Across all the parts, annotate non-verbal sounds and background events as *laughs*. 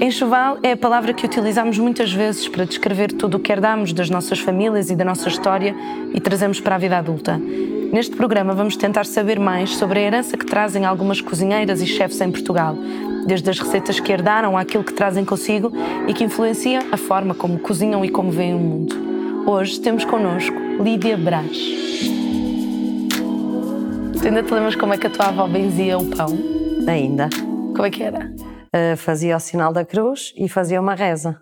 Enxoval é a palavra que utilizamos muitas vezes para descrever tudo o que herdamos das nossas famílias e da nossa história e trazemos para a vida adulta. Neste programa vamos tentar saber mais sobre a herança que trazem algumas cozinheiras e chefes em Portugal, desde as receitas que herdaram àquilo que trazem consigo e que influencia a forma como cozinham e como veem o mundo. Hoje temos connosco Lídia Brás. Tu ainda te lembras como é que a tua avó benzia o pão? Ainda. Como é que era? Uh, fazia o sinal da cruz e fazia uma reza.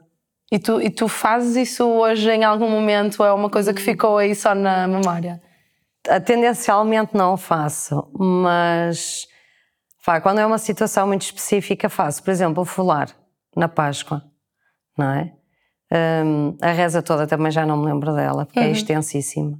E tu, e tu fazes isso hoje em algum momento? É uma coisa que ficou aí só na memória? Uh, tendencialmente não o faço, mas pá, quando é uma situação muito específica faço. Por exemplo, o fular na Páscoa, não é? Um, a reza toda também já não me lembro dela, porque é uhum. é extensíssima.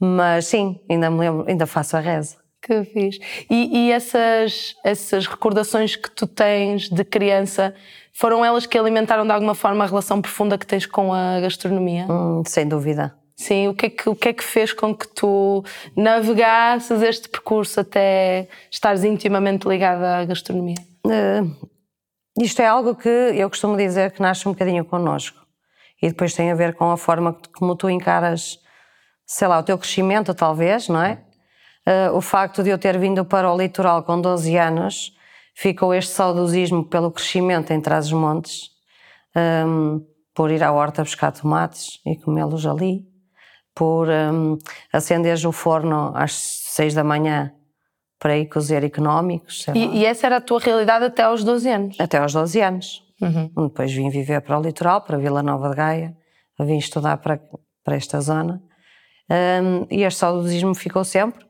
Mas sim, ainda me lembro, ainda faço a reza. Que fiz. E, e, essas, essas recordações que tu tens de criança, foram elas que alimentaram de alguma forma a relação profunda que tens com a gastronomia? Hum, sem dúvida. Sim, o que, é que, o que é que fez com que tu navegasses este percurso até estares intimamente ligada à gastronomia? Uh, isto é algo que eu costumo dizer que nasce um bocadinho connosco. E depois tem a ver com a forma como tu encaras, sei lá, o teu crescimento, talvez, não é? Uh, o facto de eu ter vindo para o litoral com 12 anos, ficou este saudosismo pelo crescimento em Trás-os-Montes, um, por ir à horta buscar tomates e comê-los ali, por um, acenderes o forno às 6 da manhã para ir cozer económicos. E, e, essa era a tua realidade até aos 12 anos? Até aos 12 anos. Uhum. Depois vim viver para o litoral, para Vila Nova de Gaia, vim estudar para, para esta zona. Um, e este saudosismo ficou sempre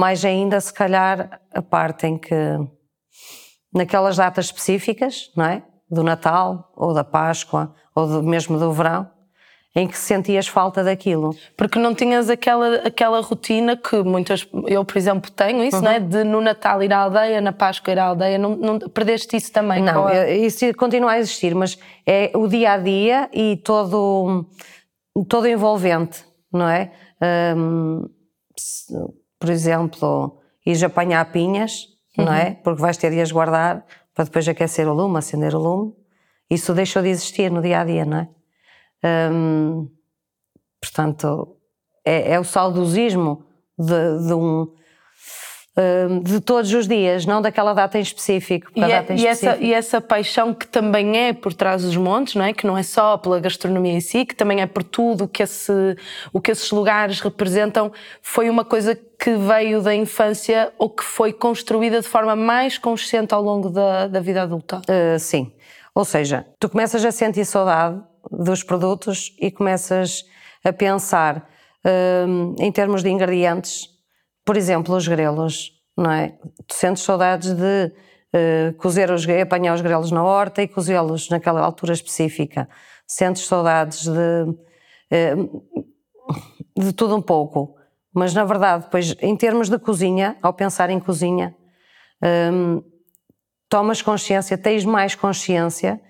mais ainda se calhar a parte em que naquelas datas específicas, não é? Do Natal ou da Páscoa ou do, mesmo do verão, em que sentias falta daquilo. Porque não tinhas aquela, aquela rotina que muitas, eu por exemplo tenho isso, uhum. não é? De no Natal ir à aldeia, na Páscoa ir à aldeia, não, não perdeste isso também? Não, a... isso continua a existir, mas é o dia a dia e todo, todo envolvente, não é? Um, por exemplo, ires apanhar pinhas, uhum. não é? Porque vais ter de as guardar para depois aquecer o lume, acender o lume. Isso deixou de existir no dia a dia, não é? Hum, portanto, é, é, o saudosismo de, de um, de todos os dias, não daquela data em específico. E, é, e, essa, e, essa, paixão que também é por trás dos montes, não é? Que não é só pela gastronomia em si, que também é por tudo que esse, o que esses lugares representam, foi uma coisa que veio da infância ou que foi construída de forma mais consciente ao longo da, da vida adulta? Uh, sim. Ou seja, tu começas a sentir saudade dos produtos e começas a pensar uh, em termos de ingredientes por exemplo, os grelos, não é? Tu sentes saudades de uh, cozer os apanhar os grelos na horta e cozê-los naquela altura específica. Sentes saudades de, uh, de tudo um pouco. Mas na verdade, depois, em termos de cozinha, ao pensar em cozinha, um, tomas consciência, tens mais consciência,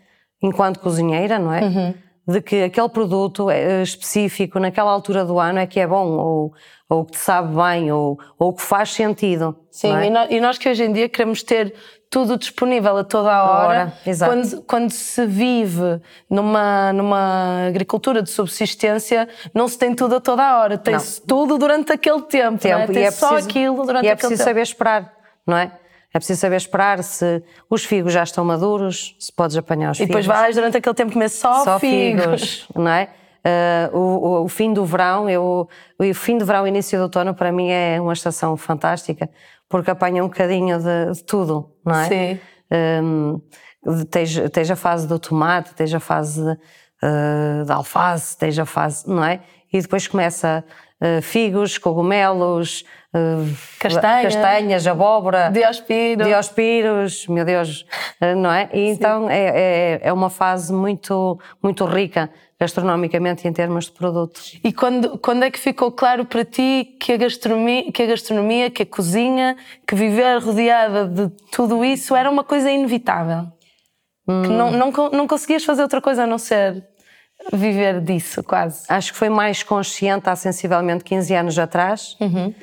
enquanto cozinheira, não é? Uhum de que aquele produto é, específico naquela altura do ano é que é bom, ou, ou que te sabe bem, ou, ou que faz sentido. Sim, é? e, nós, e, nós, que hoje em dia queremos ter tudo disponível a toda a hora. hora quando, quando se vive numa, numa agricultura de subsistência, não se tem tudo a toda a hora, tem-se tudo durante aquele tempo. tempo. Não é? Tem é só preciso, aquilo durante aquele tempo. E é preciso saber esperar, não é? É preciso saber esperar se os figos já estão maduros, se podes apanhar os figos. E depois vais durante aquele tempo comer só, só figos. figos. não é? Uh, o, o, fim do verão, eu, o fim do verão e início do outono para mim é uma estação fantástica porque apanha um bocadinho de, de tudo, não é? Sim. Um, tens, tens a fase do tomate, tens a fase uh, da alface, tens a fase, não é? E depois começa figos, cogumelos, uh, castanhas, castanhas, abóbora, diospiros. diospiros, meu Deus, uh, não é? E então é, é, é, uma fase muito, muito rica gastronomicamente em termos de produtos. E quando, quando é que ficou claro para ti que a gastronomia, que a, gastronomia, que a cozinha, que viver rodeada de tudo isso era uma coisa inevitável? Hum. Que não, não, não conseguias fazer outra coisa a não ser viver disso, quase? Acho que foi mais consciente há sensivelmente 15 anos atrás. Uhum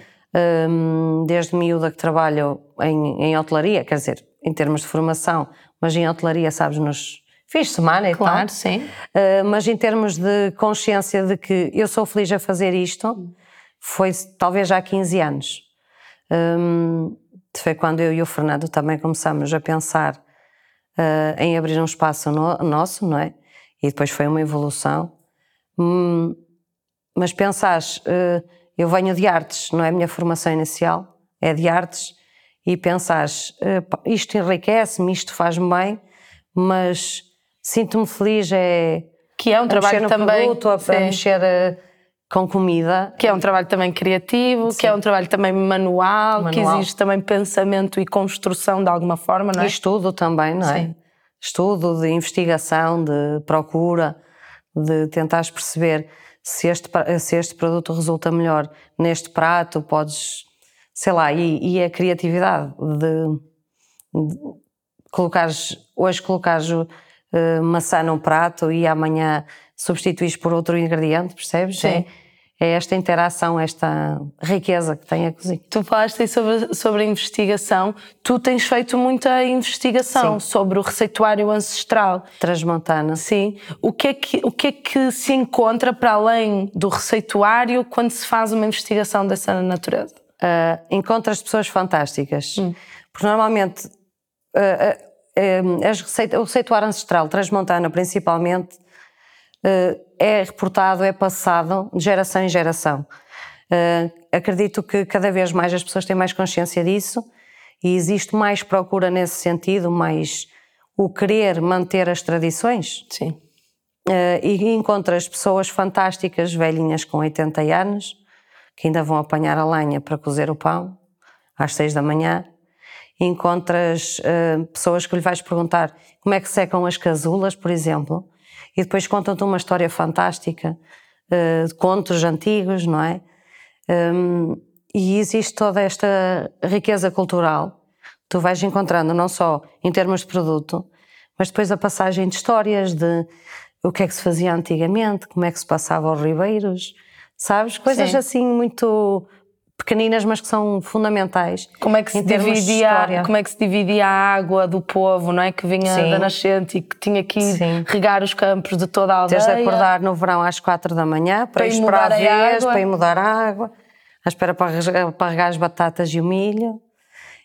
desde miúda que trabalho em, em hotelaria, quer dizer, em termos de formação, mas em hotelaria, sabes, nos de semana e Claro, tal. sim. Uh, mas em termos de consciência de que eu sou feliz a fazer isto, foi talvez já há 15 anos. Um, foi quando eu e o Fernando também começamos a pensar uh, em abrir um espaço no, nosso, não é? E depois foi uma evolução. Hum, mas pensares, uh, eu venho de artes, não é a minha formação inicial, é de artes, e pensares, uh, isto enriquece-me, isto faz-me bem, mas sinto-me feliz é que é um trabalho também produto, a, a mexer uh, com comida que é um trabalho também criativo sim. que é um trabalho também manual, manual, que exige também pensamento e construção de alguma forma não é? e estudo também não é sim. Estudo de investigação de procura de tentares perceber se este se este produto resulta melhor neste prato podes sei lá e, e a criatividade de, de colocares hoje colocares uh, maçã num prato e amanhã substituís por outro ingrediente, percebes? Sim. É, é esta interação, esta riqueza que tem a cozinha. Tu falaste aí sobre, sobre a investigação, tu tens feito muita investigação Sim. sobre o receituário ancestral. Transmontana. Sim. O que, é que, o que é que se encontra para além do receituário quando se faz uma investigação dessa natureza? Uh, encontras pessoas fantásticas. Hum. Porque normalmente uh, as receita, o receituário ancestral, transmontana principalmente, é reportado, é passado de geração em geração. Eh, acredito que cada vez mais as pessoas têm mais consciência disso e existe mais procura nesse sentido, mais o querer manter as tradições. Sim. Eh, e encontras pessoas fantásticas, velhinhas com 80 anos, que ainda vão apanhar a lenha para cozer o pão às 6 da manhã, encontras uh, pessoas que lhe vais perguntar como é que secam as casulas, por exemplo, e depois contam-te uma história fantástica uh, de contos antigos, não é? Um, e existe toda esta riqueza cultural tu vais encontrando não só em termos de produto, mas depois a passagem de histórias de o que é que se fazia antigamente, como é que se passava aos ribeiros, sabes? Coisas Sim. assim muito pequeninas, mas que são fundamentais. Como é que se dividia, como é que se dividia a água do povo, não é que vinha Sim. da nascente e que tinha que regar os campos de toda a aldeia. Tens de acordar no verão às quatro da manhã para, para ir esperar a vez, para ir mudar a água, à espera para, para regar as batatas e o milho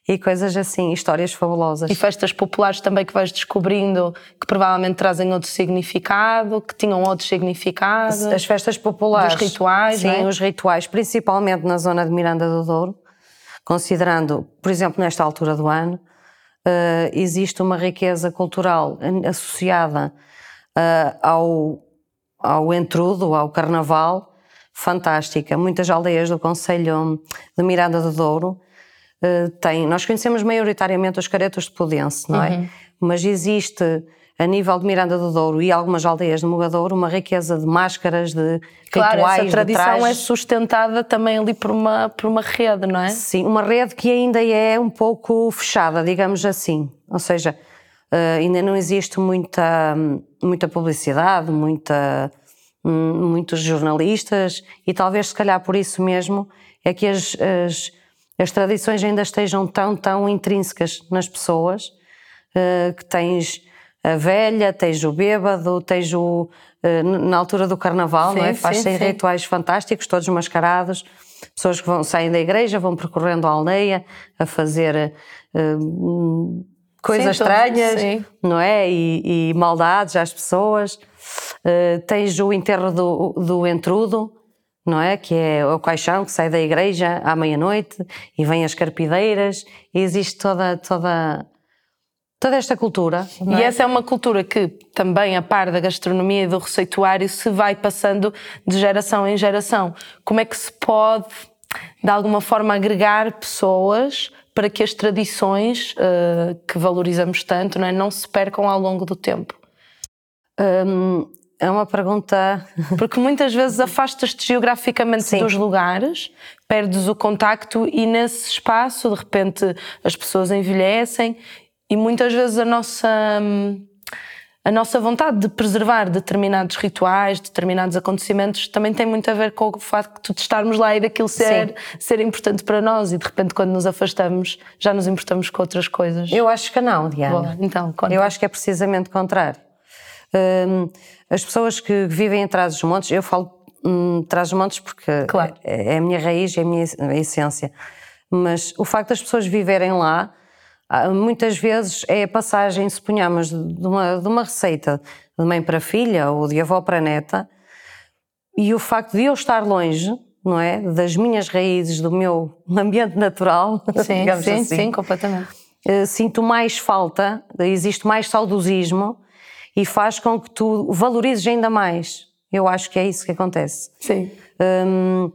e coisas assim, histórias fabulosas. E festas populares também que vais descobrindo que provavelmente trazem outro significado, que tinham outro significado. As festas populares. Os rituais, Sim, é? os rituais, principalmente na zona de Miranda do Douro, considerando, por exemplo, nesta altura do ano, uh, existe uma riqueza cultural associada uh, ao, ao entrudo, ao carnaval, fantástica. Muitas aldeias do Conselho de Miranda do Douro uh, tem. Nós conhecemos maioritariamente os caretos de Pudense, não é? Uhum. Mas existe a nível de Miranda do Douro e algumas aldeias de Mogadouro, uma riqueza de máscaras, de claro, rituais, essa tradição é sustentada também ali por uma, por uma rede, não é? Sim, uma rede que ainda é um pouco fechada, digamos assim. Ou seja, uh, ainda não existe muita, muita publicidade, muita, um, muitos jornalistas e talvez se calhar por isso mesmo é que as, as as tradições ainda estejam tão, tão intrínsecas nas pessoas, uh, que tens a velha, tens o bêbado, tens o. Uh, na altura do carnaval, sim, não é? Faz-se rituais fantásticos, todos mascarados, pessoas que vão, saem da igreja, vão percorrendo a aldeia a fazer. Uh, coisas sim, estranhas, sim. não é? E, e, maldades às pessoas. Uh, tens o enterro do, do entrudo, não é? Que é o caixão que sai da igreja à meia-noite e vem as carpideiras e existe toda, toda, toda esta cultura. E é? essa é uma cultura que também, a par da gastronomia e do receituário, se vai passando de geração em geração. Como é que se pode, de alguma forma, agregar pessoas para que as tradições uh, que valorizamos tanto não, é? não se percam ao longo do tempo? Um, é uma pergunta. Porque muitas vezes afastas-te geograficamente Sim. dos lugares, perdes o contacto e nesse espaço, de repente, as pessoas envelhecem e muitas vezes a nossa. a nossa vontade de preservar determinados rituais, determinados acontecimentos, também tem muito a ver com o facto de estarmos lá e daquilo ser, ser importante para nós e de repente quando nos afastamos já nos importamos com outras coisas. Eu acho que não, Diana. Então, conta. Eu acho que é precisamente o contrário. As pessoas que vivem em Trás-os-Montes, eu falo hum, Trás-os-Montes porque Claro. é é a minha raiz, é a minha essência, mas o facto das pessoas viverem lá, ah, muitas vezes é a passagem, suponhamos, de uma, de uma receita de mãe para filha ou de avó para neta, e o facto de eu estar longe, não é, das minhas raízes, do meu *laughs* ambiente natural, Sim, sim, assim, sim, completamente. eh, sinto mais falta, existe mais saudosismo e faz com que tu valorizes ainda mais. Eu acho que é isso que acontece. Sim. Hum,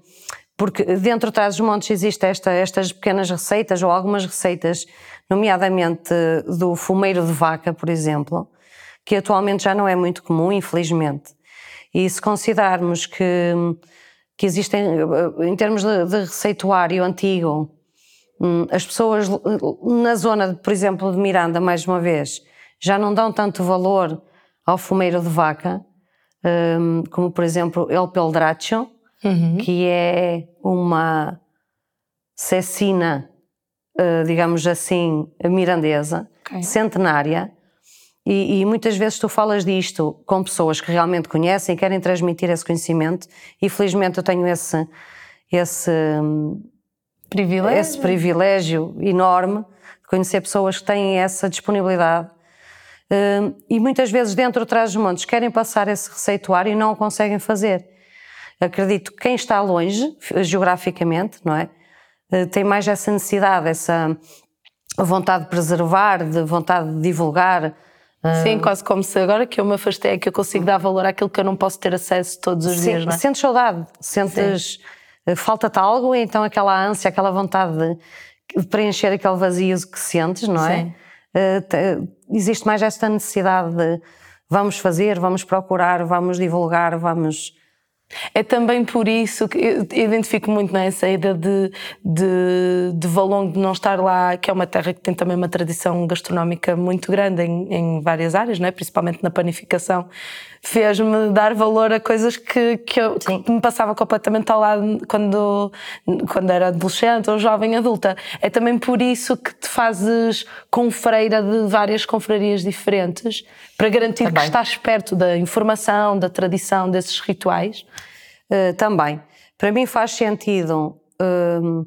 porque dentro de trás dos montes existem esta, estas pequenas receitas ou algumas receitas, nomeadamente do fumeiro de vaca, por exemplo, que atualmente já não é muito comum, infelizmente. E se considerarmos que, que existem, em termos de, de receituário antigo, hum, as pessoas na zona, por exemplo, de Miranda, mais uma vez, já não dão tanto valor ao fumeiro de vaca, hum, como por exemplo El Peldraccio, que é uma cecina, eh, digamos assim, mirandesa, Ok. centenária, e, e muitas vezes tu falas disto com pessoas que realmente conhecem e querem transmitir esse conhecimento, e felizmente eu tenho esse, esse, hum, Privilégio. esse privilégio enorme de conhecer pessoas que têm essa disponibilidade. Hum, e muitas vezes dentro de trás dos montes querem passar esse receituário e não o conseguem fazer. Acredito que quem está longe, geograficamente, não é? Eh, Tem mais essa necessidade, essa vontade de preservar, de vontade de divulgar. Sim, quase como se agora que eu me afastei é que eu consigo dar valor àquilo que eu não posso ter acesso todos os Sim, dias, não é? Sentes saudade, sentes eh, falta-te algo, então aquela ânsia, aquela vontade de, de preencher aquele vazio que sentes, não é? Sim. Eh, te- existe mais esta necessidade de vamos fazer, vamos procurar, vamos divulgar, vamos. É também por isso que eu identifico muito nessa ideia de, de, de Valongo, de não estar lá, que é uma terra que tem também uma tradição gastronómica muito grande em, em várias áreas, não é? principalmente na panificação. Fez-me dar valor a coisas que, que, eu, que me passava completamente ao lado quando, quando era adolescente ou jovem adulta. É também por isso que te fazes confreira de várias confrarias diferentes para garantir que Também. estás perto da informação, da tradição, desses rituais. eh, também. Para mim faz sentido. hum,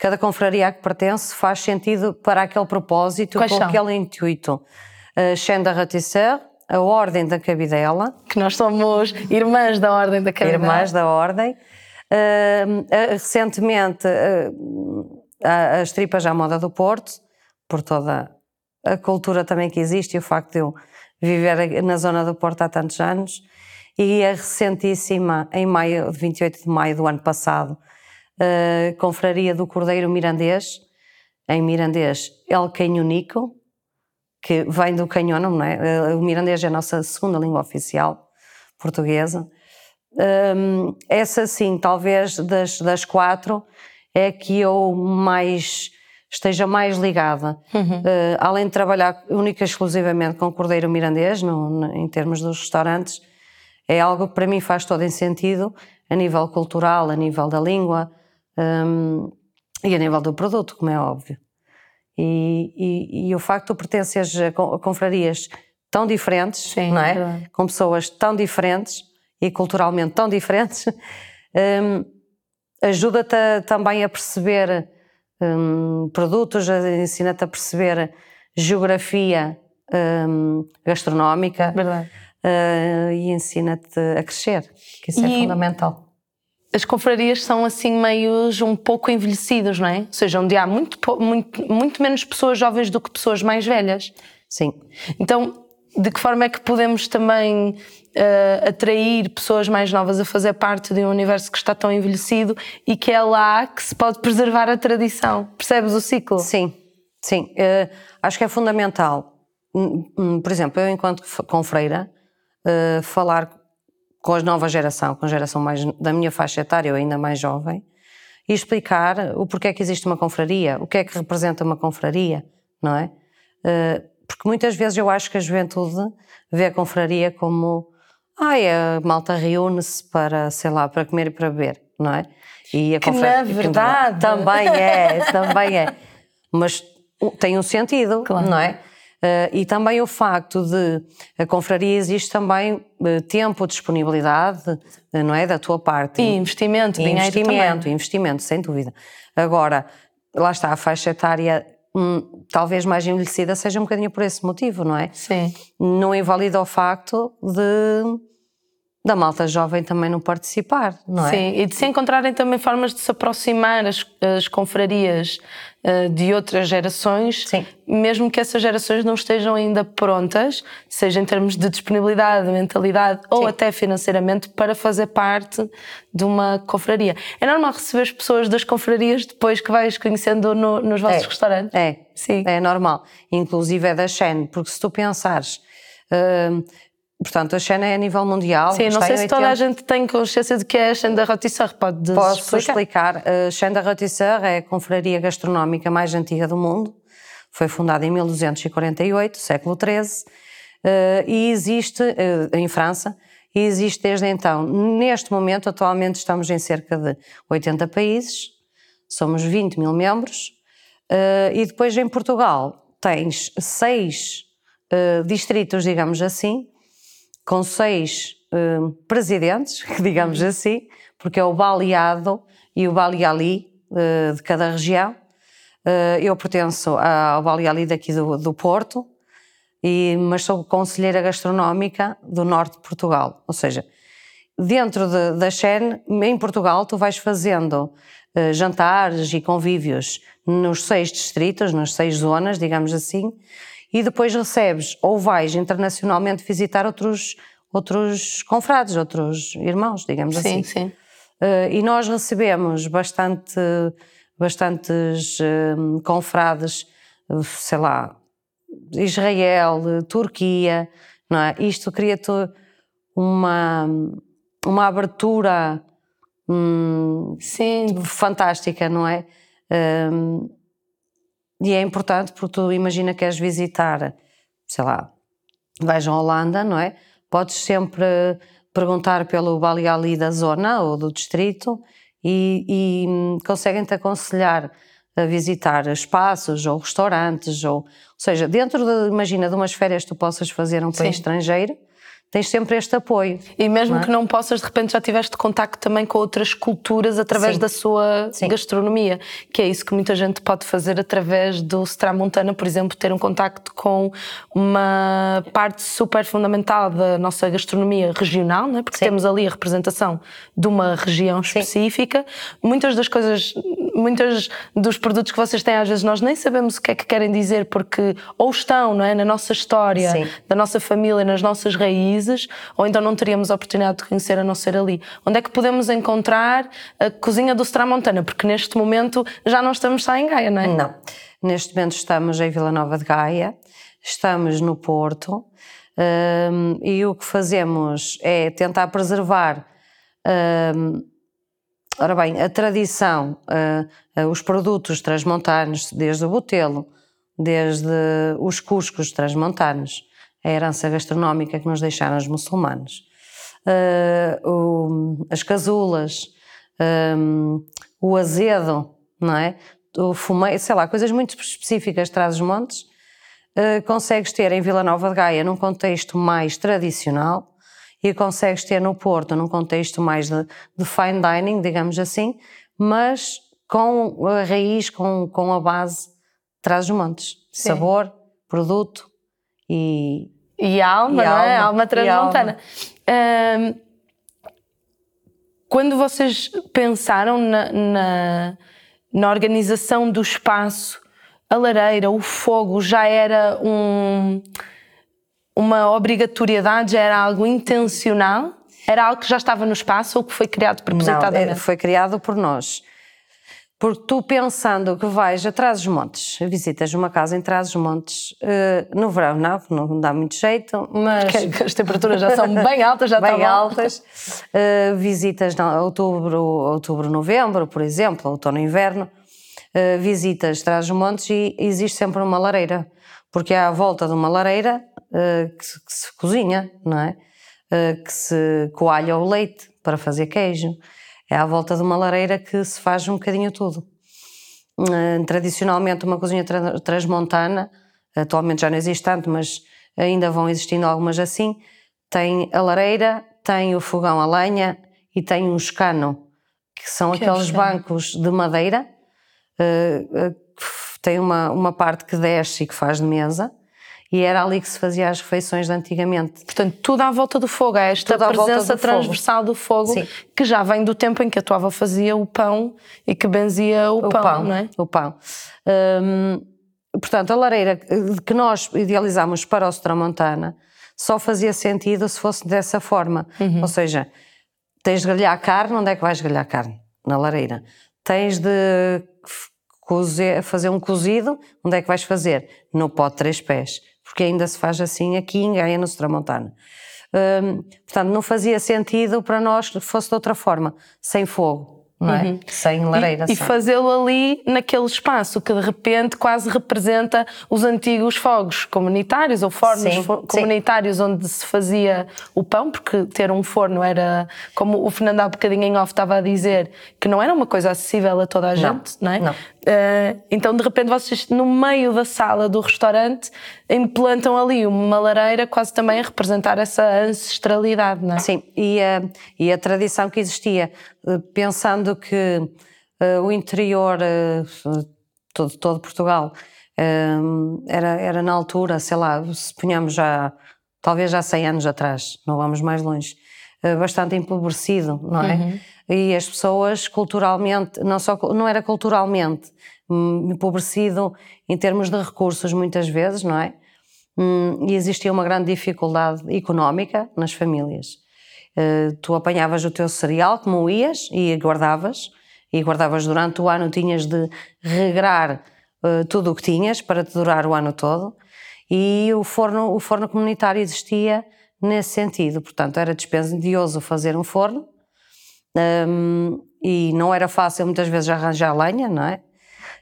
cada confraria a que pertence faz sentido para aquele propósito, Quais com são? aquele intuito. A Chaîne da Ratisseur, a Ordem da Cabidela, que nós somos irmãs da Ordem da Caridade. Irmãs da Ordem. Ah, recentemente, ah, as tripas à moda do Porto, por toda a cultura também que existe e o facto de eu viver na zona do Porto há tantos anos. E a recentíssima, em maio, 28 de maio do ano passado, a Confraria do Cordeiro Mirandês, em mirandês El Canhonico, que vem do canhono, não é? O mirandês é a nossa segunda língua oficial portuguesa. Hum, essa sim, talvez das, das quatro, é que eu mais esteja mais ligada. Uh, além de trabalhar única e exclusivamente com cordeiro mirandês, no, no- em termos dos restaurantes, é algo que para mim faz todo em sentido, a nível cultural, a nível da língua hum, e a nível do produto, como é óbvio. E, e- e o facto de tu pertenceres a con- a confrarias tão diferentes, Sim, não é? verdade. com pessoas tão diferentes e culturalmente tão diferentes, *laughs* hum, ajuda-te a- também a perceber hum, produtos, ensina-te a perceber geografia hum, gastronómica uh, e ensina-te a crescer, que isso é E- fundamental. As confrarias são assim meios um pouco envelhecidos, não é? Ou seja, onde há muito, muito, muito menos pessoas jovens do que pessoas mais velhas. Sim. Então, de que forma é que podemos também eh, atrair pessoas mais novas a fazer parte de um universo que está tão envelhecido e que é lá que se pode preservar a tradição? Percebes o ciclo? Sim, sim. Eh, acho que é fundamental. Hum, hum, Por exemplo, eu, enquanto confreira, eh, falar com a nova geração, com a geração mais da minha faixa etária ou ainda mais jovem, e explicar o porquê é que existe uma confraria, o que é que representa uma confraria, não é? Eh, porque muitas vezes eu acho que a juventude vê a confraria como ai, a malta reúne-se para, sei lá, para comer e para beber, não é? E a que na verdade... Também é, também é. Mas tem um sentido, claro. não é? Uh, e também o facto de a confraria existe também uh, tempo, disponibilidade, uh, não é? Da tua parte. E investimento, e investimento, também. investimento, sem dúvida. Agora, lá está, a faixa etária hum, talvez mais envelhecida seja um bocadinho por esse motivo, não é? Sim. Não invalida o facto de da malta jovem também não participar, não é? Sim, e de se encontrarem também formas de se aproximar as, as confrarias de outras gerações, Sim. mesmo que essas gerações não estejam ainda prontas, seja em termos de disponibilidade, mentalidade Sim. ou até financeiramente, para fazer parte de uma confraria. É normal receber as pessoas das confrarias depois que vais conhecendo no, nos vossos é, restaurantes? É, Sim. é normal. Inclusive é da Shen, porque se tu pensares... Uh, Portanto, a Xena é a nível mundial. Sim, não sei se 80... toda a gente tem consciência de que é a Xena da Rotisseur, pode Posso explicar? A Xena da Rotisseur é a confraria gastronómica mais antiga do mundo. Foi fundada em 1248, século XIII, eh, e existe eh, em França, e existe desde então. Neste momento, atualmente, estamos em cerca de 80 países, somos 20 mil membros, eh, e depois em Portugal tens seis distritos, digamos assim, com seis uh, presidentes, *laughs* digamos uhum. assim, porque é o baleado e o baleali uh, de cada região. Uh, eu pertenço ao baleali daqui do, do Porto, e, mas sou conselheira gastronómica do norte de Portugal. Ou seja, dentro de, da Xen, em Portugal, tu vais fazendo uh, jantares e convívios nos seis distritos, nas seis zonas, digamos assim, e depois recebes ou vais internacionalmente visitar outros, outros confrades, outros irmãos, digamos sim, assim. Sim, sim. Uh, e nós recebemos bastante, bastantes uh, confrades, sei lá, Israel, Turquia, não é? Isto cria-te uma, uma abertura hum, Sim. fantástica, não é? Um, e é importante porque tu imagina que queres visitar, sei lá, vais à Holanda, não é? Podes sempre perguntar pelo Bali Ali da zona ou do distrito e, e hum, conseguem-te aconselhar a visitar espaços ou restaurantes, ou, ou seja, dentro de, imagina, de umas férias que tu possas fazer um país Sim. estrangeiro, tens sempre este apoio. E mesmo não é? que não possas, de repente já tiveste contacto também com outras culturas através Sim. da sua Sim. gastronomia, que é isso que muita gente pode fazer através do Stramontana, por exemplo, ter um contacto com uma parte super fundamental da nossa gastronomia regional, não é? porque Sim. temos ali a representação de uma região específica. Muitas das coisas, muitos dos produtos que vocês têm, às vezes nós nem sabemos o que é que querem dizer, porque ou estão não é? na nossa história, da nossa família, nas nossas raízes, países, ou então não teríamos a oportunidade de conhecer a não ser ali. Onde é que podemos encontrar a cozinha do Stramontana? Porque neste momento já não estamos só em Gaia, não é? Não. Neste momento estamos em Vila Nova de Gaia, estamos no Porto um, e o que fazemos é tentar preservar. Um, ora bem, a tradição, uh, os produtos transmontanos, desde o botelo, desde os cuscos transmontanos, a herança gastronómica que nos deixaram os muçulmanos. Uh, o, as casulas, um, o azedo, não é? O fumeiro, sei lá, coisas muito específicas traz os montes, uh, consegues ter em Vila Nova de Gaia num contexto mais tradicional e consegues ter no Porto num contexto mais de, de fine dining, digamos assim, mas com a raiz, com, com a base traz os montes. Sim. Sabor, produto e, e alma, e não é? Alma, alma transmontana. Um, quando vocês pensaram na, na, na, organização do espaço, a lareira, o fogo já era um, uma obrigatoriedade, já era algo intencional? Era algo que já estava no espaço ou que foi criado propositadamente? Não, foi criado por nós. Porque tu pensando que vais a Trás-os-Montes, visitas uma casa em Trás-os-Montes, uh, no verão não, não dá muito jeito, mas... Porque as temperaturas já são bem altas, já *laughs* Bem altas. Uh, visitas em outubro, outubro, novembro, por exemplo, outono e inverno, uh, visitas Trás-os-Montes e existe sempre uma lareira. porque é à volta de uma lareira que, se, que, se, cozinha, não é? Que se coalha o leite para fazer queijo. É à volta de uma lareira que se faz um bocadinho tudo. Uh, tradicionalmente, uma cozinha tra transmontana, atualmente já não existe tanto, mas ainda vão existindo algumas assim, tem a lareira, tem o fogão a lenha e tem um escano, que são que aqueles é bancos de madeira, uh, uh, tem uma, uma parte que desce e que faz de mesa, e era ali que se fazia as refeições de antigamente. Portanto, tudo à volta do fogo, é esta tudo presença do transversal fogo. do fogo, Sim. que já vem do tempo em que a tua avó fazia o pão e que benzia o, o pão, pão, não é? O pão. Um, portanto, a lareira que nós idealizamos para o Tramontana só fazia sentido se fosse dessa forma. Uhum. Ou seja, tens de grelhar carne, onde é que vais grelhar carne? Na lareira. Tens de fazer um cozido, onde é que vais fazer? No pó de três pés. Porque ainda se faz assim aqui em Gaia, no Tramontana. Hum, portanto, não fazia sentido para nós que fosse de outra forma, sem fogo não é? Uhum. Sem lareira. E, e fazê-lo ali naquele espaço que de repente quase representa os antigos fogos comunitários ou fornos sim, comunitários sim. onde se fazia o pão, porque ter um forno era, como o Fernando há bocadinho em off estava a dizer, que não era uma coisa acessível a toda a gente, não, não é? Não. Uh, então de repente vocês no meio da sala do restaurante implantam ali uma lareira quase também a representar essa ancestralidade, não é? Sim, e a, e a tradição que existia, eh, pensando que uh, o interior, uh, todo, todo Portugal, uh, era, era na altura, sei lá, se ponhamos já, talvez já 100 anos atrás, não vamos mais longe, bastante empobrecido, não é? Uhum. E as pessoas culturalmente, não só não era culturalmente, empobrecido em termos de recursos muitas vezes, não é? Hum, e existia uma grande dificuldade económica nas famílias. Uh, tu apanhavas o teu cereal, como ias, e guardavas, e guardavas durante o ano, tinhas de regrar uh, tudo o que tinhas para te durar o ano todo, e o forno, o forno comunitário existia nesse sentido, portanto era dispendioso fazer um forno, um, e não era fácil muitas vezes arranjar lenha, não é?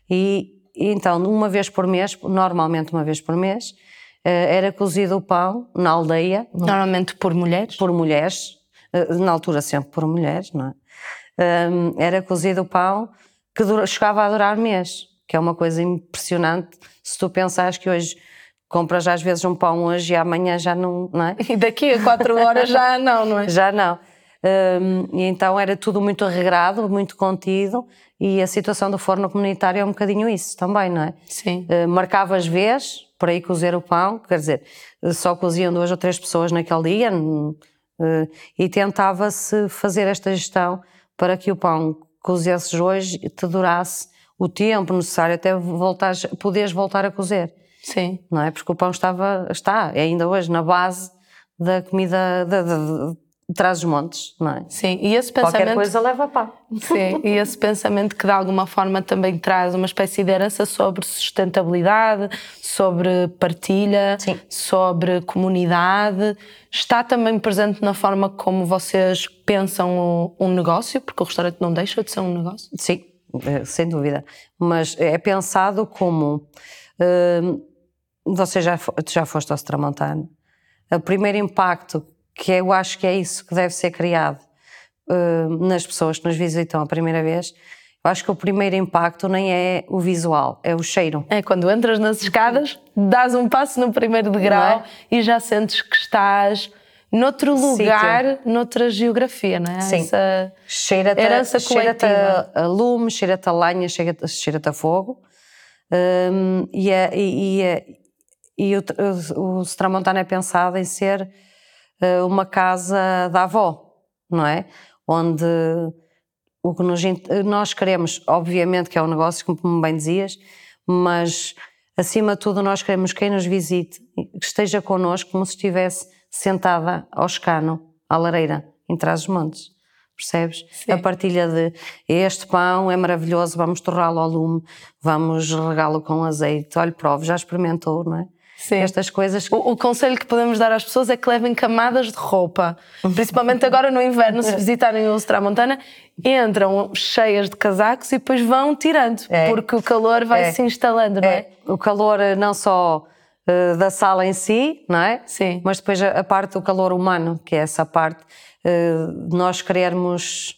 E, e então, uma vez por mês, normalmente uma vez por mês, uh, era cozido o pão na aldeia. Normalmente por mulheres? Por mulheres, uh, na altura sempre por mulheres, não é? Era cozido o pão que chegava a durar mês, que é uma coisa impressionante se tu pensares que hoje compras às vezes um pão hoje e amanhã já não, não é? *laughs* E daqui a quatro horas já não, não é? Já não. E então era tudo muito regrado, muito contido, e a situação do forno comunitário é um bocadinho isso também, não é? Sim. Uh, marcavas vez para ir cozer o pão, quer dizer, só coziam duas ou três pessoas naquele dia, uh, e tentava-se fazer esta gestão para que o pão cozesses hoje te durasse o tempo necessário até voltares, poderes voltar a cozer. Sim. Não é? Porque o pão estava, está ainda hoje na base da comida, da, da, traz os montes, não é? Sim, e esse pensamento... Qualquer coisa leva a pá. Sim, e esse pensamento que de alguma forma também traz uma espécie de herança sobre sustentabilidade, sobre partilha, Sim. sobre comunidade, está também presente na forma como vocês pensam um negócio, porque o restaurante não deixa de ser um negócio? Sim, eh, sem dúvida, mas é pensado como... Uh, você já, já foste ao Stramontano, o primeiro impacto que eu acho que é isso que deve ser criado uh, nas pessoas que nos visitam a primeira vez. Eu acho que o primeiro impacto nem é o visual, é o cheiro. É quando entras nas escadas, dás um passo no primeiro degrau é? e já sentes que estás noutro lugar, Sítio. noutra geografia, não é? Sim. Essa cheira-te herança cheira a lume, cheira-te a lenha, cheira-te cheira a fogo. Um, e, é, e, e, e o, o, o Stramontana é pensado em ser uma casa da avó, não é? Onde o que nos, nós queremos, obviamente que é um negócio, como bem dizias, mas acima de tudo nós queremos quem nos visite, que esteja connosco como se estivesse sentada ao escano, à lareira, em Trás-os-Montes. Percebes? Sim. A partilha de este pão é maravilhoso, vamos torrá-lo ao lume, vamos regá-lo com azeite. Olha, prove, já experimentou, não é? Sim. Estas coisas. O, o, conselho que podemos dar às pessoas é que levem camadas de roupa, principalmente agora no inverno, se *laughs* visitarem o Ultramontana, entram cheias de casacos e depois vão tirando, é. porque o calor vai é. se instalando, não é? é? O calor não só uh, da sala em si, não é? Sim. Mas depois a, a parte do calor humano, que é essa parte uh, de nós querermos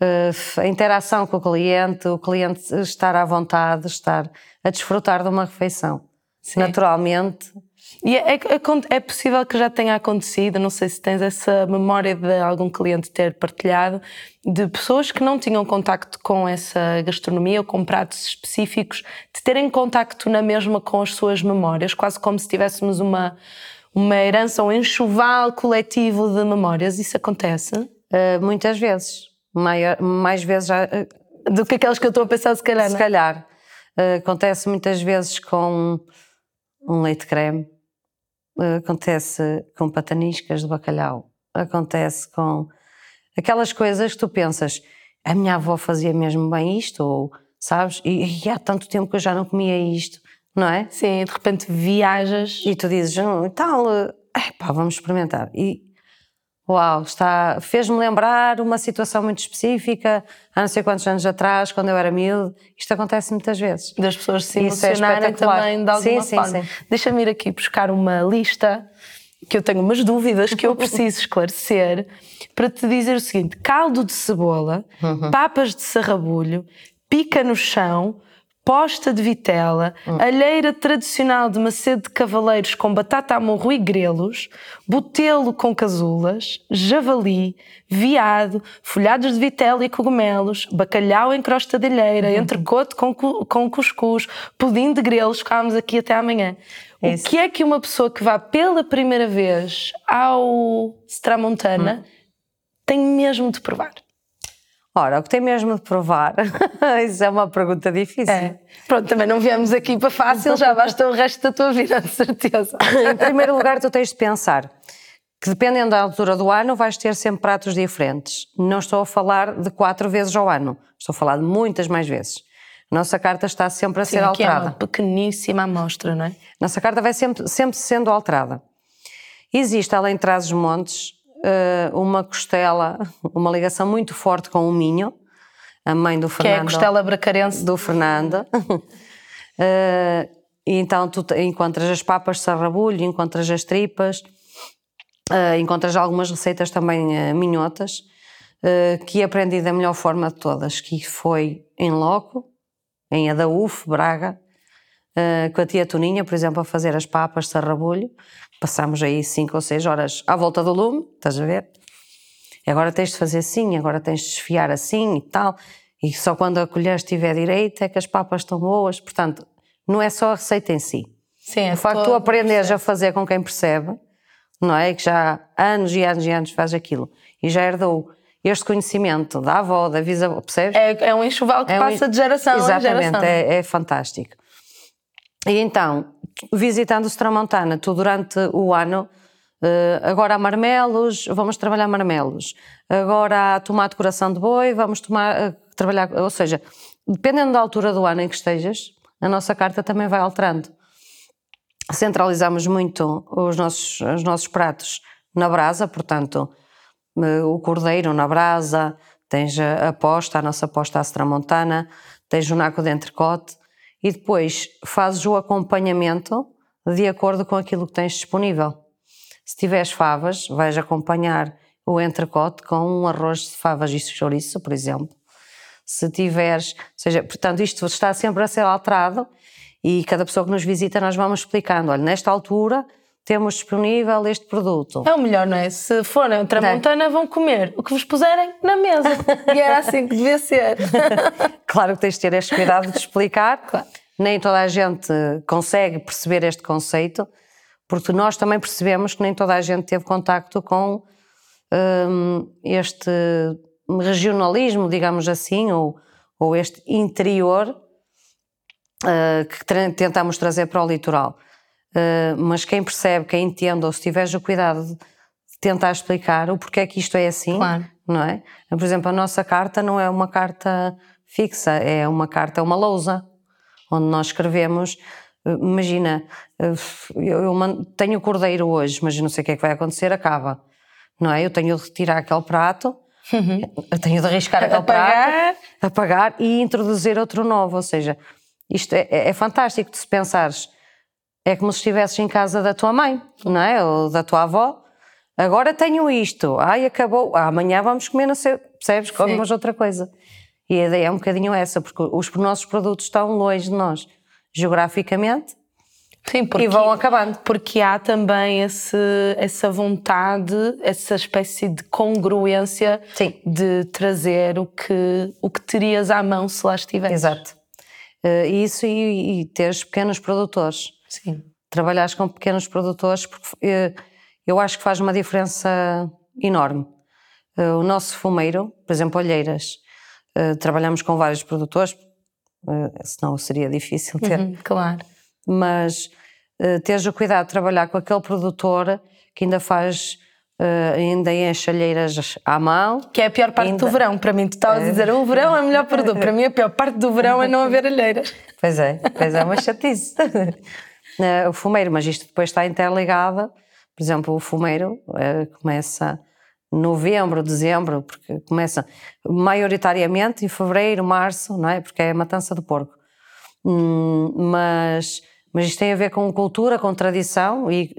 uh, a interação com o cliente, o cliente estar à vontade, estar a desfrutar de uma refeição. Sim. Naturalmente, e é, é, é, possível que já tenha acontecido, não sei se tens essa memória de algum cliente ter partilhado, de pessoas que não tinham contacto com essa gastronomia ou com pratos específicos, de terem contacto na mesma com as suas memórias, quase como se tivéssemos uma, uma herança, um enxoval coletivo de memórias. Isso acontece? Uh, muitas vezes. Maior, mais vezes já, uh, do que aquelas que eu estou a pensar, se calhar. Se não? calhar. Uh, acontece muitas vezes com um leite creme acontece com pataniscas de bacalhau, acontece com aquelas coisas que tu pensas, a minha avó fazia mesmo bem isto, ou sabes, e, e há tanto tempo que eu já não comia isto, não é? Sim, de repente viajas. E tu dizes, hum, tal, é, pá, vamos experimentar. E Uau, está, fez-me lembrar uma situação muito específica, há não sei quantos anos atrás, quando eu era miúdo. Isto acontece muitas vezes. Das pessoas se é emocionarem é também de alguma sim, forma. Sim, sim. Deixa-me ir aqui buscar uma lista, que eu tenho umas dúvidas que eu *laughs* preciso esclarecer, para te dizer o seguinte: caldo de cebola, uhum. papas de sarrabulho, pica no chão, posta de vitela, hum. alheira tradicional de Macedo de Cavaleiros com batata a morro e grelos, botelo com casulas, javali, viado, folhados de vitela e cogumelos, bacalhau em crosta de alheira, entrecote com, com cuscuz, pudim de grelos, ficámos aqui até amanhã. O que é que uma pessoa que vá pela primeira vez ao Stramontana hum. tem mesmo de provar? Ora, o que tem mesmo de provar? *laughs* Isso é uma pergunta difícil. É. Pronto, também não viemos aqui para fácil, já basta o resto da tua vida, de certeza. em primeiro lugar, tu tens de pensar que dependendo da altura do ano vais ter sempre pratos diferentes. Não estou a falar de quatro vezes ao ano, estou a falar de muitas mais vezes. A nossa carta está sempre a Sim, ser alterada. É uma pequeníssima amostra, não é? Nossa carta vai sempre, sempre sendo alterada. Existe, além de Trás-os-Montes, uh, uma costela, *laughs* uma ligação muito forte com o Minho, a mãe do Fernando. Que é a costela bracarense. Do Fernando. uh, *laughs* e então tu encontras as papas de sarrabulho, encontras as tripas, uh, encontras algumas receitas também minhotas, que aprendi da melhor forma de todas, que foi em loco, em Adaúf, Braga, com a tia Toninha, por exemplo, a fazer as papas de sarrabulho, Passámos aí 5 ou 6 horas à volta do lume, estás a ver? E agora tens de fazer assim, agora tens de desfiar assim e tal. E só quando a colher estiver direita é que as papas estão boas. Portanto, não é só a receita em si. Sim, é o facto de tu aprenderes a fazer com quem percebe, não é? Que já há anos e anos e anos faz aquilo e já herdou este conhecimento da avó, da bisavó, percebes? É, é um enxoval que é passa um... de geração Exatamente, em geração. Exatamente, é, é fantástico. E então, visitando o Stramontana, tu durante o ano, uh, agora há marmelos, vamos trabalhar marmelos. Agora há tomate coração de boi, vamos tomar, uh, trabalhar, ou seja, dependendo da altura do ano em que estejas, a nossa carta também vai alterando. Centralizamos muito os nossos, os nossos pratos na brasa, portanto, uh, o cordeiro na brasa, tens a posta, a nossa posta à Stramontana, tens o naco de entrecote, e depois fazes o acompanhamento de acordo com aquilo que tens disponível. Se tiveres favas, vais acompanhar o entrecote com um arroz de favas e chouriço, por exemplo. Se tiveres, ou seja, portanto, isto está sempre a ser alterado e cada pessoa que nos visita nós vamos explicando, olha, nesta altura temos disponível este produto. É o melhor, não é? Se forem tramontana, é. vão comer o que vos puserem na mesa. *laughs* e era assim que devia ser. *laughs* claro que tens de ter este cuidado de explicar. *laughs* Claro. Nem toda a gente consegue perceber este conceito, porque nós também percebemos que nem toda a gente teve contacto com hum, este regionalismo, digamos assim, ou, ou este interior uh, que tentamos trazer para o litoral. Uh, mas quem percebe, quem entende, ou se tiveres o cuidado de tentar explicar o porquê é que isto é assim, claro. não é? Por exemplo, a nossa carta não é uma carta fixa, é uma carta, é uma lousa, onde nós escrevemos. Uh, imagina, uh, eu, tenho o cordeiro hoje, mas não sei o que é que vai acontecer, acaba, não é? Eu tenho de retirar aquele prato, uhum. eu tenho de arriscar aquele *laughs* apagar. prato, apagar e introduzir outro novo, ou seja, isto é, é, é fantástico de se pensares É como se estivesses em casa da tua mãe, não é? Ou da tua avó. Agora tenho isto, ai acabou, ah, amanhã vamos comer, não sei, percebes? Comemos outra coisa. E a ideia é um bocadinho essa, porque os nossos produtos estão longe de nós, geograficamente, Sim, porque, e vão acabando. Porque há também esse, essa vontade, essa espécie de congruência Sim. de trazer o que, o que terias à mão se lá estivesse. Exato. Uh, isso e, e teres pequenos produtores. Sim. Trabalhares com pequenos produtores, porque uh, eu acho que faz uma diferença enorme. Uh, o nosso fumeiro, por exemplo, Olheiras, trabalhamos com vários produtores, senão seria difícil ter. Uhum, claro mas teres o cuidado de trabalhar com aquele produtor que ainda faz Uh, ainda enche alheiras à mão. Que é a pior parte ainda... do verão, para mim. Tu estavas a dizer, o verão é o melhor produto. Para mim, a pior parte do verão é não haver *laughs* alheiras. Pois é, pois é, uma chatice. Uh, o fumeiro, mas isto depois está interligado. Por exemplo, o fumeiro uh, começa novembro, dezembro, porque começa maioritariamente em fevereiro, março, não é? Porque é a matança do porco. Hum, mas mas isto tem a ver com cultura, com tradição e,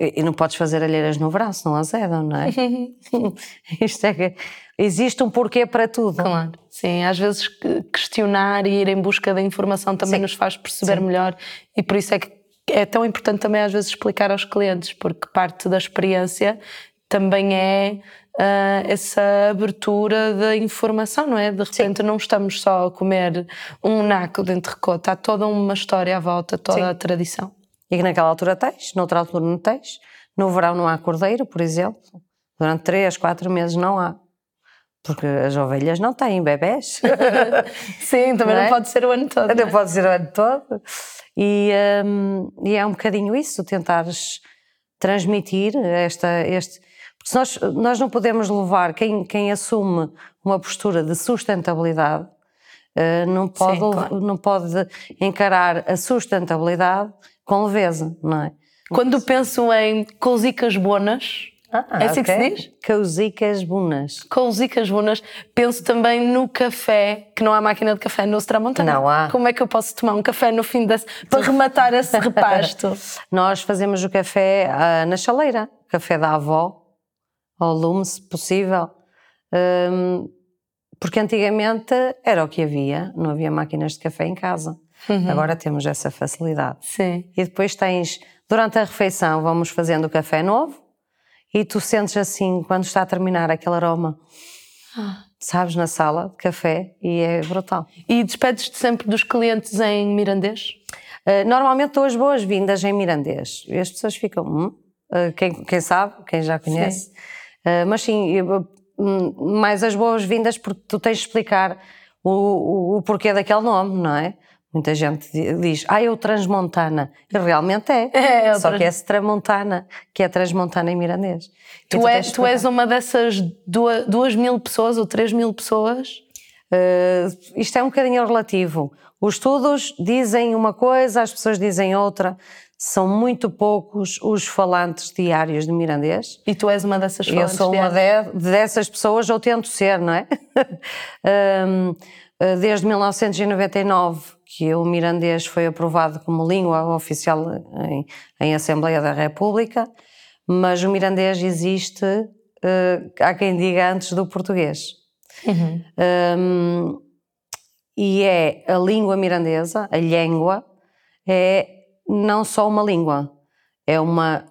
e não podes fazer alheiras no verão, senão azedam, não é? *laughs* isto é que existe um porquê para tudo. Claro, sim. Às vezes questionar e ir em busca da informação também sim. nos faz perceber sim. melhor e por isso é que é tão importante também às vezes explicar aos clientes, porque parte da experiência também é uh, essa abertura da informação, não é? De repente Sim. não estamos só a comer um naco de entrecota, há toda uma história à volta, toda Sim. a tradição. E que naquela altura tens, noutra altura não tens. No verão não há cordeiro, por exemplo. Durante três, quatro meses não há. Porque as ovelhas não têm bebés. *laughs* Sim, também não, não é? pode ser o ano todo. Não, é? pode ser o ano todo. E, um, e é um bocadinho isso, tentares transmitir esta, este, porque nós, nós não podemos levar quem, quem assume uma postura de sustentabilidade uh, não, pode, Sim, claro. não pode encarar a sustentabilidade com leveza, não é? Quando penso em cousicas bonas, ah, é assim okay. que se diz? Cousicas bonas. Cousicas bonas. Penso também no café, que não há máquina de café no Tramontana. Não há. Como é que eu posso tomar um café no fim desse, para rematar esse *laughs* repasto? Nós fazemos o café uh, na chaleira, café da avó, ao lume, se possível. Um, porque antigamente era o que havia, não havia máquinas de café em casa. Uhum. Agora temos essa facilidade. Sim. E depois tens, durante a refeição, vamos fazendo o café novo e tu sentes assim, quando está a terminar aquele aroma, ah. sabes, na sala de café e é brutal. E despedes-te sempre dos clientes em mirandês? Uh, normalmente dou as boas-vindas em mirandês. E as pessoas ficam, hum? uh, quem, quem sabe, quem já conhece. Sim Uh, mas sim, hum, mais as boas-vindas porque tu tens de explicar o, o, o, porquê daquele nome, não é? Muita gente diz, ah, é o Transmontana. E realmente é. *laughs* é, é Só trans... que é Tramontana, que é Transmontana em mirandês. Tu, tu, é, tu és uma dessas duas, duas, mil pessoas ou três mil pessoas? Uh, isto é um bocadinho relativo. Os estudos dizem uma coisa, as pessoas dizem outra são muito poucos os falantes diários de mirandês. E tu és uma dessas falantes Eu sou uma de, dessas pessoas, ou tento ser, não é? um, *laughs* desde 1999 que o mirandês foi aprovado como língua oficial em, em Assembleia da República, mas o mirandês existe, uh, há quem diga, antes do português. Uhum. Um, e é a língua mirandesa, a língua, é não só uma língua, é uma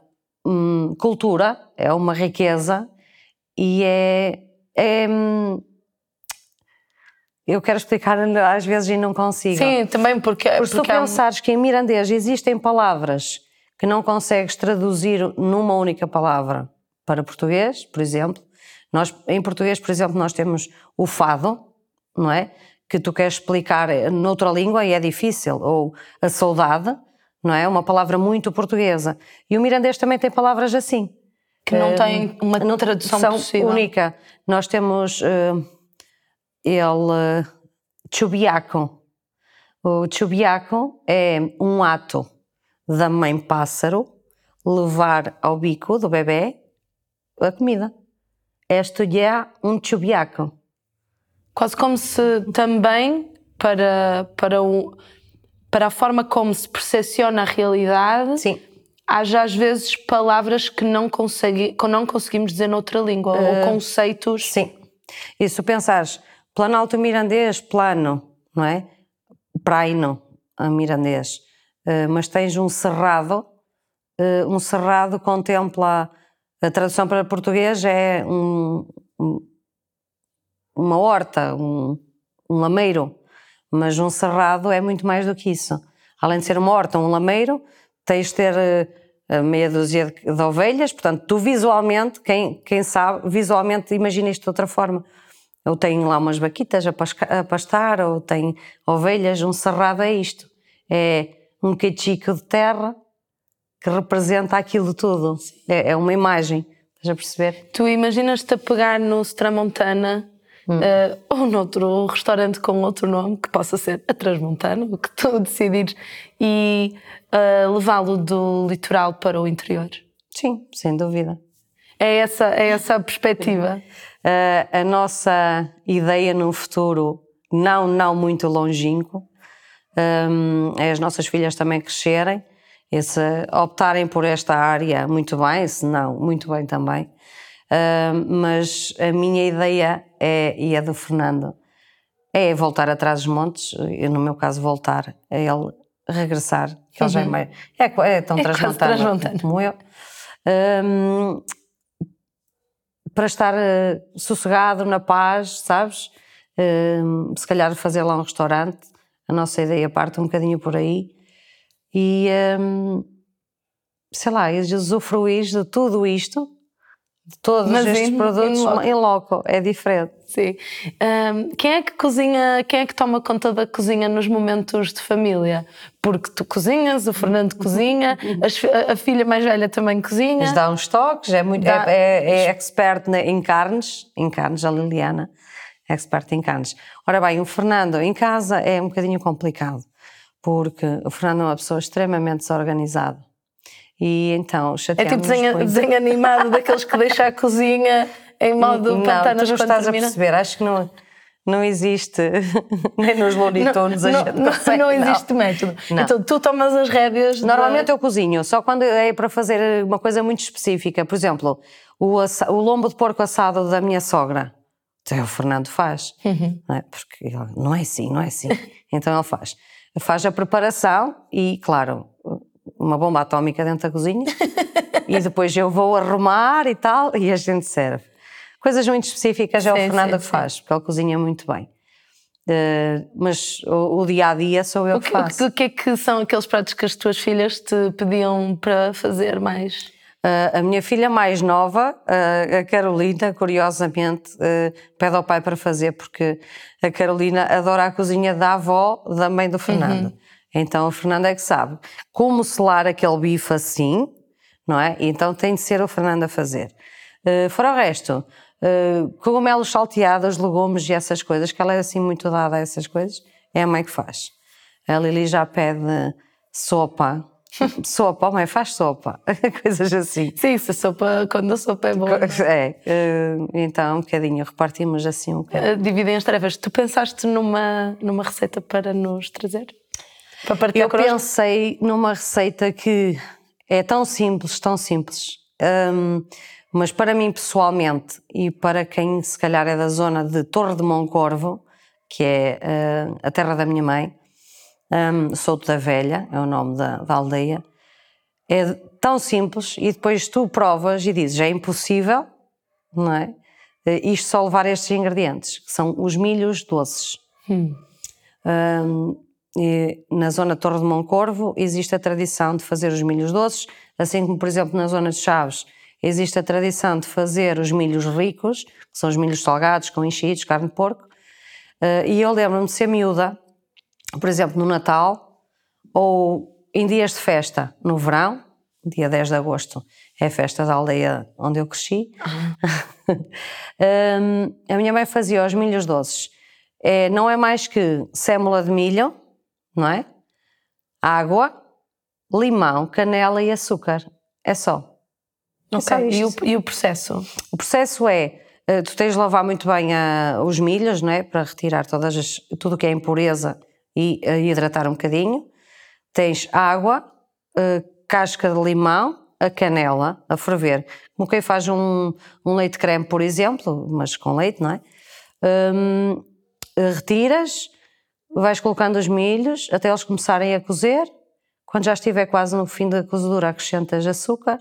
hum, cultura, é uma riqueza e é, é hum, eu quero explicar *laughs* às vezes e não consigo. Sim, também porque. Porque, se tu pensares que em mirandês existem palavras que não consegues traduzir numa única palavra para português, por exemplo, nós em português, por exemplo, nós temos o fado, não é? Que tu queres explicar noutra língua e é difícil, ou a saudade, não é? Uma palavra muito portuguesa. E o mirandês também tem palavras assim. Que não uh, tem uma não tradução possível. única. Nós temos uh, ele uh, chubiaco. O chubiaco é um ato da mãe pássaro levar ao bico do bebê a comida. Esto é um chubiaco. Quase como se também para, para o para a forma como se percepciona a realidade, Sim. haja às vezes palavras que não, consegui, que não conseguimos dizer noutra língua, ou conceitos. Sim. E se pensares, Planalto Mirandês, plano, não é? Praino, a mirandês. Uh, mas tens um cerrado, uh, um cerrado contempla, a tradução para português é um, um, uma horta, um, um lameiro, mas um cerrado é muito mais do que isso. Além de ser uma horta, um lameiro, tens de ter uh, meia dúzia de, de, ovelhas, portanto, tu visualmente, quem, quem sabe, visualmente imagina isto de outra forma. Ou tem lá umas vaquitas a, a pastar, ou tem ovelhas, um cerrado é isto. É um cachico de terra que representa aquilo tudo. É, é, uma imagem, estás a perceber? Tu imaginas-te a pegar no Stramontana hum. uh, ou noutro restaurante com outro nome, que possa ser a Transmontana, o que tu *laughs* decidires, e uh, levá-lo do litoral para o interior? Sim, sem dúvida. É essa, é essa a perspectiva. Uh, a nossa ideia no futuro, não, não muito longínquo, um, é as nossas filhas também crescerem, e se optarem por esta área, muito bem, se não, muito bem também. Uh, mas a minha ideia é, e a do Fernando, é voltar atrás dos montes, e no meu caso voltar a ele regressar, que uhum. ele já é, uhum. mais, é, é tão é transmontano como eu. Um, para estar uh, sossegado, na paz, sabes? Uh, se calhar fazer lá um restaurante, a nossa ideia parte um bocadinho por aí. E, um, sei lá, usufruir de tudo isto, de todos Mas estes em, produtos em loco. em loco, é diferente. Sim. Um, quem é que cozinha, quem é que toma conta da cozinha nos momentos de família? Porque tu cozinhas, o Fernando *laughs* cozinha, a, a filha mais velha também cozinha. Mas dá uns toques, é, muito, dá... é, é, é expert em carnes, em carnes, a Liliana, é expert em carnes. Ora bem, o Fernando em casa é um bocadinho complicado, porque o Fernando é uma pessoa extremamente desorganizada. E então, É tipo desenho, desenho animado daqueles que deixa a *laughs* cozinha em modo não, pantanas tu não estás termina. a perceber, acho que não, não existe, *laughs* nem nos Looney Tunes não, não, não, existe método. Então tu tomas as rédeas. Normalmente eu cozinho, só quando é para fazer uma coisa muito específica. Por exemplo, o, o lombo de porco assado da minha sogra. Então, o Fernando faz, uhum. não é? Porque ele, não é assim, não é assim. então ele faz. Faz a preparação e, claro, uma bomba atómica dentro da cozinha e depois eu vou arrumar e tal e a gente serve. Coisas muito específicas é o Fernando que faz, porque ele cozinha muito bem. Uh, mas o, o, dia a dia sou eu o que, que faço. O que é que são aqueles pratos que as tuas filhas te pediam para fazer mais? Uh, a minha filha mais nova, uh, a Carolina, curiosamente, pede ao pai para fazer, porque a Carolina adora a cozinha da avó, da mãe do Fernando. Uhum. Então o Fernando é que sabe como selar aquele bife assim, não é? Então tem de ser o Fernando a fazer. fora o resto, uh, cogumelos salteados, legumes e essas coisas, que ela é assim muito dada a essas coisas, é a mãe que faz. A Lili já pede sopa, *laughs* sopa, mãe faz sopa, *laughs* coisas assim. Sim, se a sopa, quando a sopa é boa. *laughs* É, uh, então um bocadinho, repartimos assim um bocadinho. Uh, dividem as tarefas. Tu pensaste numa, numa receita para nos trazer? Eu pensei numa receita que é tão simples, tão simples. Um, mas para mim pessoalmente e para quem se calhar é da zona de Torre de Moncorvo, que é uh, a terra da minha mãe, um, Souto da Velha, é o nome da, da, aldeia, é tão simples e depois tu provas e dizes é impossível, não é? Uh, isto só levar estes ingredientes, que são os milhos doces. Hum. Um, na zona Torre de Moncorvo existe a tradição de fazer os milhos doces, assim como, por exemplo, na zona de Chaves existe a tradição de fazer os milhos ricos, que são os milhos salgados com enchidos, carne de porco, uh, e eu lembro-me de ser miúda, por exemplo, no Natal, ou em dias de festa, no verão, dia 10 de agosto, é a festa da aldeia onde eu cresci. *laughs* Um, a minha mãe fazia os milhos doces. É, não é mais que sémola de milho, não é? Água, limão, canela e açúcar. É só. Ok, e o, e o, processo? O processo é, uh, tu tens de lavar muito bem uh, os milhos, não é? Para retirar todas as, tudo o que é impureza e uh, hidratar um bocadinho. tens água, casca de limão, a canela a ferver. Como quem faz um, um leite creme, por exemplo, mas com leite, não é? Um, retiras, vais colocando os milhos até eles começarem a cozer. Quando já estiver quase no fim da cozedura, acrescentas açúcar,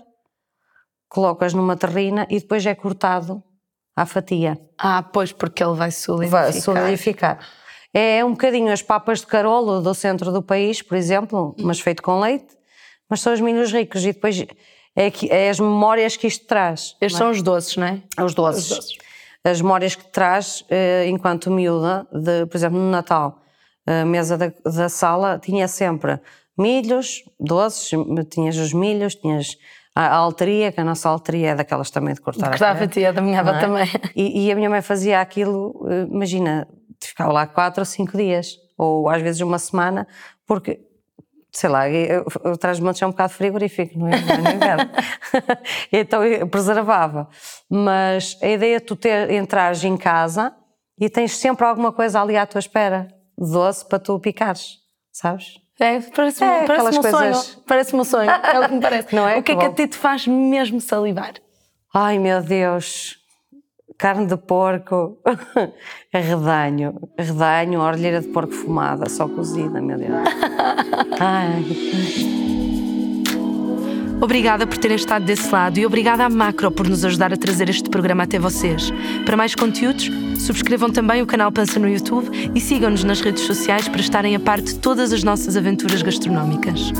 colocas numa terrina e depois é cortado à fatia. Ah, pois, porque ele vai solidificar. Vai solidificar. É um bocadinho as papas de carolo do centro do país, por exemplo, mas feito com leite, mas são os milhos ricos e depois é, que, é as memórias que isto traz. Estes são os doces, não é? Os doces. Os doces. As memórias que traz eh, enquanto miúda, de, por exemplo, no Natal, a mesa da, da sala tinha sempre milhos, doces, tinhas os milhos, tinhas a alteria, que a nossa alteria é daquelas também de cortar. Cortava a tia, da minha avó é? também. E, e, a minha mãe fazia aquilo, eh, imagina, ficava lá quatro ou cinco dias, ou às vezes uma semana, porque, sei lá, eu, eu traz-me um bocado frigorífico, não é? Não é inverno. *laughs* então eu preservava. Mas a ideia de tu ter, entrares em casa e tens sempre alguma coisa ali à tua espera, doce para tu picares, sabes? É, parece-me é, parece um coisas... sonho. Parece-me um sonho. É o que me parece. *laughs* Não é? O que é que a ti te faz mesmo salivar? Ai meu Deus, carne de porco, *laughs* redanho, redanho, orelheira de porco fumada, só cozida, meu Deus. *laughs* Ai. Obrigada por terem estado desse lado e obrigada à Macro por nos ajudar a trazer este programa até vocês. Para mais conteúdos, subscrevam também o canal Pança no YouTube e sigam-nos nas redes sociais para estarem a par de todas as nossas aventuras gastronómicas.